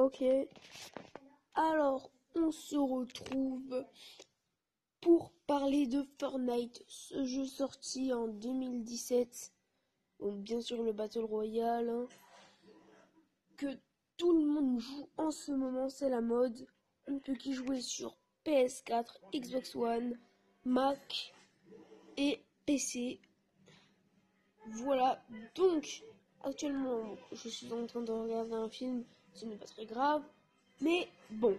Ok. Alors, on se retrouve pour parler de Fortnite, ce jeu sorti en 2017. Donc, bien sûr, le Battle Royale. hein, que tout le monde joue en ce moment, c'est la mode. On peut y jouer sur PS4, Xbox One, Mac et PC. Voilà, donc actuellement je suis en train de regarder un film, ce n'est pas très grave, mais bon,